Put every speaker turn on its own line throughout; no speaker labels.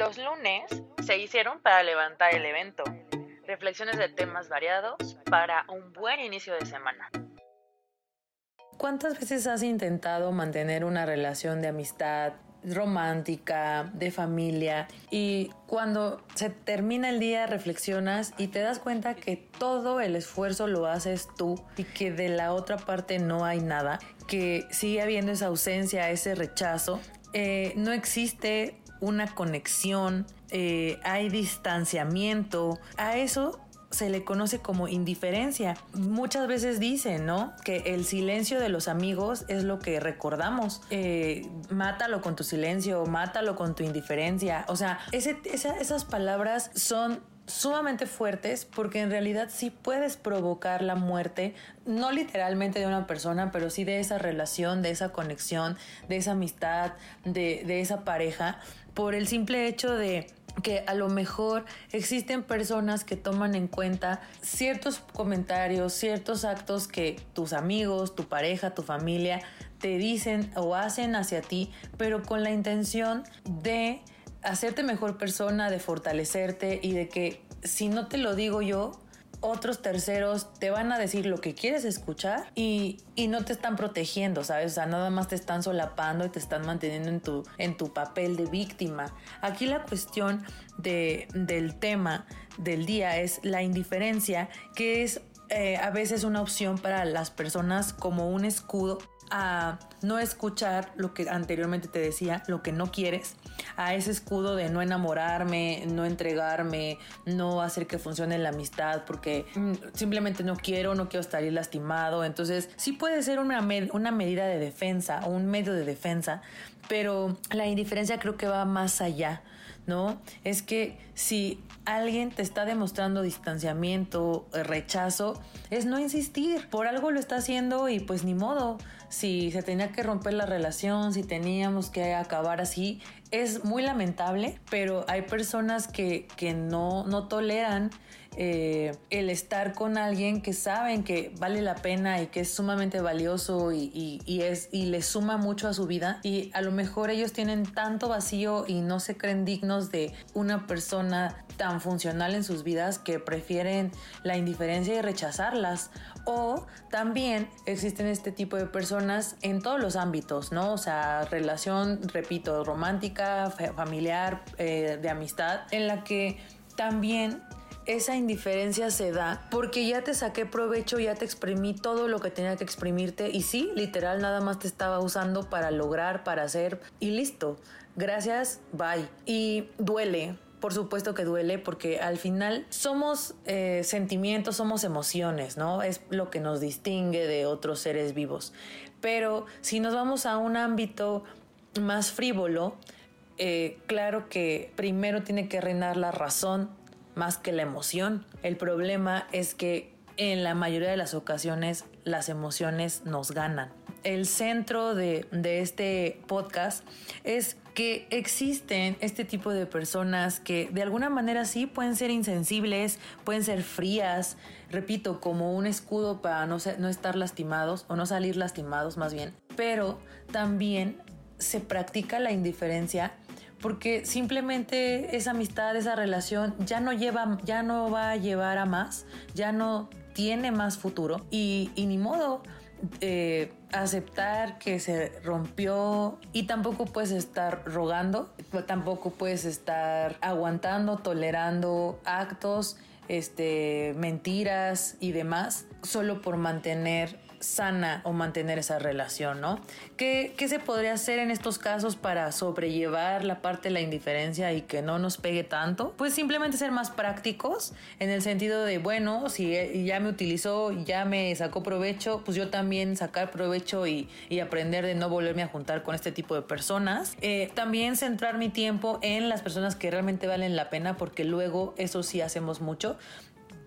Los lunes se hicieron para levantar el evento. Reflexiones de temas variados para un buen inicio de semana.
¿Cuántas veces has intentado mantener una relación de amistad romántica, de familia y cuando se termina el día reflexionas y te das cuenta que todo el esfuerzo lo haces tú y que de la otra parte no hay nada, que sigue habiendo esa ausencia, ese rechazo, eh, no existe una conexión, eh, hay distanciamiento, a eso se le conoce como indiferencia. Muchas veces dicen, ¿no? Que el silencio de los amigos es lo que recordamos. Eh, mátalo con tu silencio, mátalo con tu indiferencia. O sea, esas palabras son sumamente fuertes porque en realidad sí puedes provocar la muerte, no literalmente de una persona, pero sí de esa relación, de esa conexión, de esa amistad, de, de esa pareja, por el simple hecho de que a lo mejor existen personas que toman en cuenta ciertos comentarios, ciertos actos que tus amigos, tu pareja, tu familia te dicen o hacen hacia ti, pero con la intención de hacerte mejor persona, de fortalecerte y de que si no te lo digo yo, otros terceros te van a decir lo que quieres escuchar y, no te están protegiendo, ¿sabes? O sea, nada más te están solapando y te están manteniendo en tu, en tu papel de víctima. Aquí la cuestión de, del tema del día es la indiferencia, que es eh, a veces una opción para las personas como un escudo a no escuchar lo que anteriormente te decía, lo que no quieres, a ese escudo de no enamorarme, no entregarme, no hacer que funcione la amistad porque mm, simplemente no quiero, no quiero estar lastimado. Entonces sí puede ser una, una medida de defensa o un medio de defensa, pero la indiferencia creo que va más allá. ¿No? Es que si alguien te está demostrando distanciamiento, rechazo, es no insistir. Por algo lo está haciendo y pues ni modo. Si se tenía que romper la relación, si teníamos que acabar así, es muy lamentable, pero hay personas que, que no, no toleran eh, el estar con alguien que saben que vale la pena y que es sumamente valioso y, es, y le suma mucho a su vida y a lo mejor ellos tienen tanto vacío y no se creen dignos de una persona tan funcional en sus vidas que prefieren la indiferencia y rechazarlas. O también existen este tipo de personas en todos los ámbitos, ¿no? O sea, relación, repito, romántica, familiar, eh, de amistad, en la que también esa indiferencia se da porque ya te saqué provecho, ya te exprimí todo lo que tenía que exprimirte y sí, literal nada más te estaba usando para lograr, para hacer y listo. Gracias, bye. Y duele, por supuesto que duele porque al final somos eh, sentimientos, somos emociones, ¿no? Es lo que nos distingue de otros seres vivos. Pero si nos vamos a un ámbito más frívolo, eh, claro que primero tiene que reinar la razón más que la emoción. El problema es que en la mayoría de las ocasiones las emociones nos ganan. El centro de, este podcast es que existen este tipo de personas que de alguna manera sí pueden ser insensibles, pueden ser frías, repito, como un escudo para no, no estar lastimados o no salir lastimados más bien, pero también se practica la indiferencia porque simplemente esa amistad, esa relación ya no lleva, ya no va a llevar a más, ya no tiene más futuro y, ni modo. Eh, aceptar que se rompió y tampoco puedes estar rogando, tampoco puedes estar aguantando, tolerando actos, este, mentiras y demás, solo por mantener sana o mantener esa relación, ¿no? ¿Qué, ¿Qué, se podría hacer en estos casos para sobrellevar la parte de la indiferencia y que no nos pegue tanto? Pues simplemente ser más prácticos en el sentido de, bueno, si ya me utilizó, ya me sacó provecho, pues yo también sacar provecho y, y aprender de no volverme a juntar con este tipo de personas. Eh, también centrar mi tiempo en las personas que realmente valen la pena porque luego eso sí hacemos mucho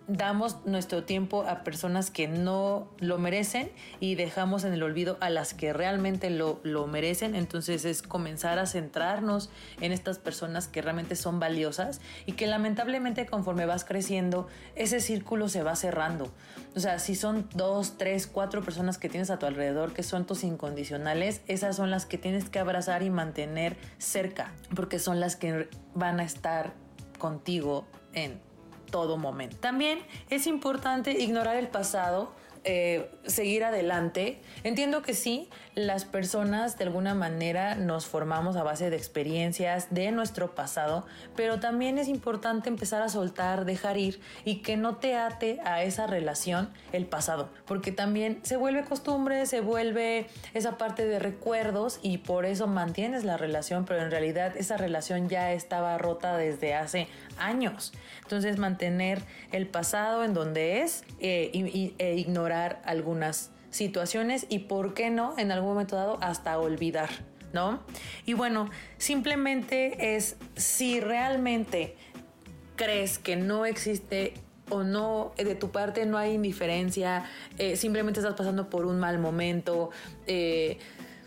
damos nuestro tiempo a personas que no lo merecen y dejamos en el olvido a las que realmente lo, lo, merecen. Entonces es comenzar a centrarnos en estas personas que realmente son valiosas y que lamentablemente conforme vas creciendo, ese círculo se va cerrando. O sea, si son dos, tres, cuatro personas que tienes a tu alrededor que son tus incondicionales, esas son las que tienes que abrazar y mantener cerca, porque son las que van a estar contigo en todo momento. También es importante ignorar el pasado eh, seguir adelante. Entiendo que sí, las personas de alguna manera nos formamos a base de experiencias de nuestro pasado, pero también es importante empezar a soltar, dejar ir y que no te ate a esa relación el pasado, porque también se vuelve costumbre, se vuelve esa parte de recuerdos y por eso mantienes la relación, pero en realidad esa relación ya estaba rota desde hace años. Entonces mantener el pasado en donde es eh, e ignorar algunas situaciones y, ¿por qué no?, en algún momento dado hasta olvidar. ¿No? Y bueno, simplemente es si realmente crees que no existe o no, de tu parte no hay indiferencia, eh, simplemente estás pasando por un mal momento, eh,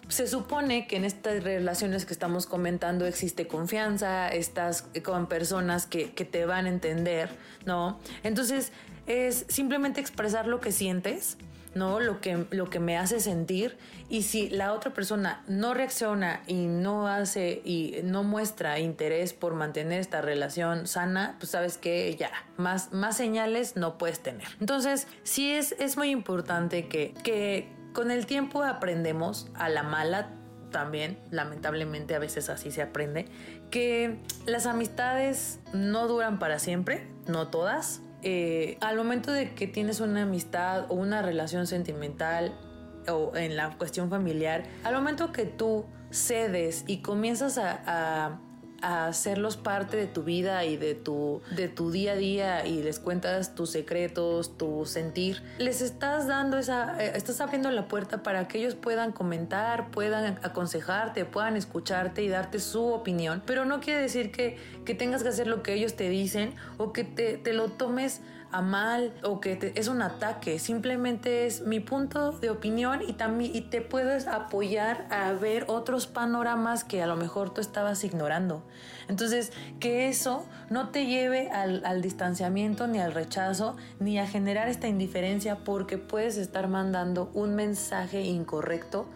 se supone que en estas relaciones que estamos comentando existe confianza, estás con personas que, te van a entender, ¿no? Entonces es simplemente expresar lo que sientes, ¿no? Lo que, lo que me hace sentir y si la otra persona no reacciona y no hace y no muestra interés por mantener esta relación sana, pues sabes que ya, más, más señales no puedes tener. Entonces, sí es, es muy importante que, que con el tiempo aprendemos a la mala también, lamentablemente a veces así se aprende, que las amistades no duran para siempre, no todas. Eh, al momento de que tienes una amistad o una relación sentimental o en la cuestión familiar, al momento que tú cedes y comienzas a a hacerlos parte de tu vida y de tu, de tu día a día y les cuentas tus secretos, tu sentir, les estás dando esa, eh, estás abriendo la puerta para que ellos puedan comentar, puedan aconsejarte, puedan escucharte y darte su opinión, pero no quiere decir que, que tengas que hacer lo que ellos te dicen o que te, te lo tomes a mal o que es un ataque, simplemente es mi punto de opinión y también y te puedes apoyar a ver otros panoramas que a lo mejor tú estabas ignorando. Entonces, que eso no te lleve al, al distanciamiento ni al rechazo ni a generar esta indiferencia porque puedes estar mandando un mensaje incorrecto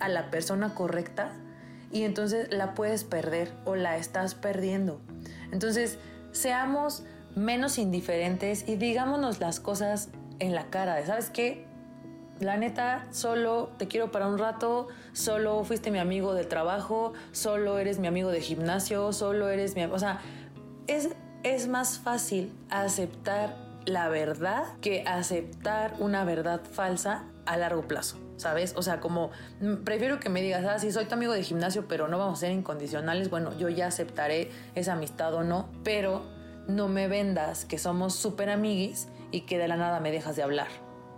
a la persona correcta y entonces la puedes perder o la estás perdiendo. Entonces, seamos menos indiferentes y digámonos las cosas en la cara de, ¿sabes qué? La neta, solo te quiero para un rato, solo fuiste mi amigo de trabajo, solo eres mi amigo de gimnasio, solo eres mi... O sea, es, es más fácil aceptar la verdad que aceptar una verdad falsa a largo plazo, ¿sabes? O sea, como mm, prefiero que me digas, ah, sí, soy tu amigo de gimnasio, pero no vamos a ser incondicionales, bueno, yo ya aceptaré esa amistad o no, pero no me vendas que somos súper amiguis y que de la nada me dejas de hablar,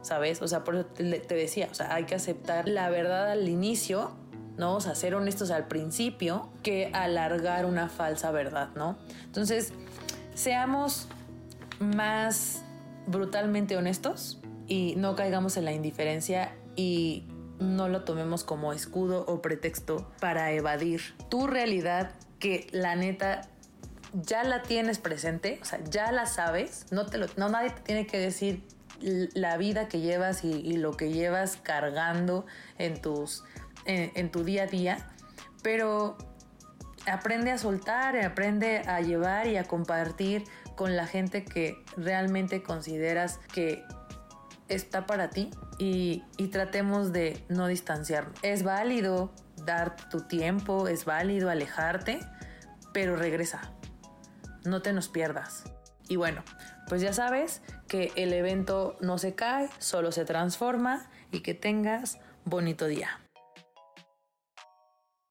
¿sabes? O sea, por eso te, decía, o sea, hay que aceptar la verdad al inicio, ¿no? O sea, ser honestos al principio que alargar una falsa verdad, ¿no? Entonces, seamos más brutalmente honestos y no caigamos en la indiferencia y no lo tomemos como escudo o pretexto para evadir tu realidad que la neta ya la tienes presente, o sea, ya la sabes, no, te lo, no nadie te tiene que decir la vida que llevas y, lo que llevas cargando en, tus, en, tu día a día, pero aprende a soltar, aprende a llevar y a compartir con la gente que realmente consideras que está para ti y, y, tratemos de no distanciarnos. Es válido dar tu tiempo, es válido alejarte, pero regresa no te nos pierdas. Y bueno, pues ya sabes que el evento no se cae, solo se transforma y que tengas bonito día.